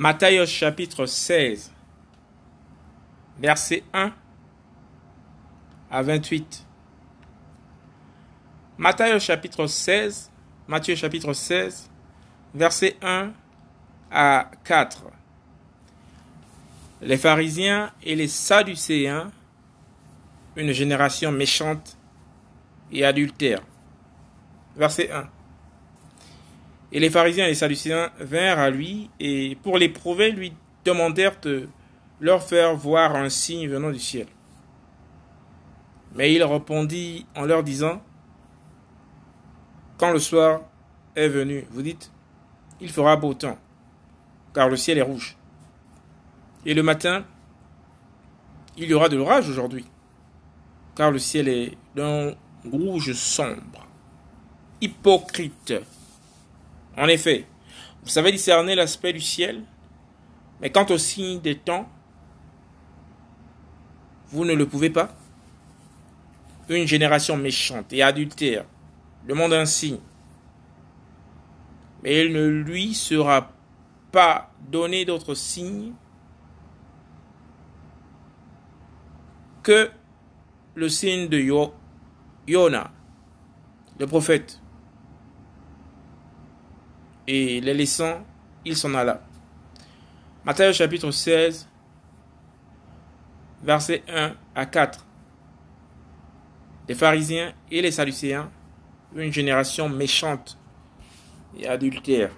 Matthieu chapitre 16, verset 1 à 28. Matthieu chapitre 16, Matthieu chapitre 16, verset 1 à 4. Les pharisiens et les sadducéens, une génération méchante et adultère. Verset 1. Et les pharisiens et les sadducéens vinrent à lui et pour l'éprouver lui demandèrent de leur faire voir un signe venant du ciel. Mais il répondit en leur disant, Quand le soir est venu, vous dites, il fera beau temps, car le ciel est rouge. Et le matin, il y aura de l'orage aujourd'hui, car le ciel est d'un rouge sombre. Hypocrite. En effet, vous savez discerner l'aspect du ciel, mais quant au signe des temps, vous ne le pouvez pas. Une génération méchante et adultère demande un signe, mais il ne lui sera pas donné d'autre signe que le signe de Yona, le prophète et les laissant, il s'en alla. Matthieu chapitre 16, versets 1 à 4. Les pharisiens et les sadducéens, une génération méchante et adultère.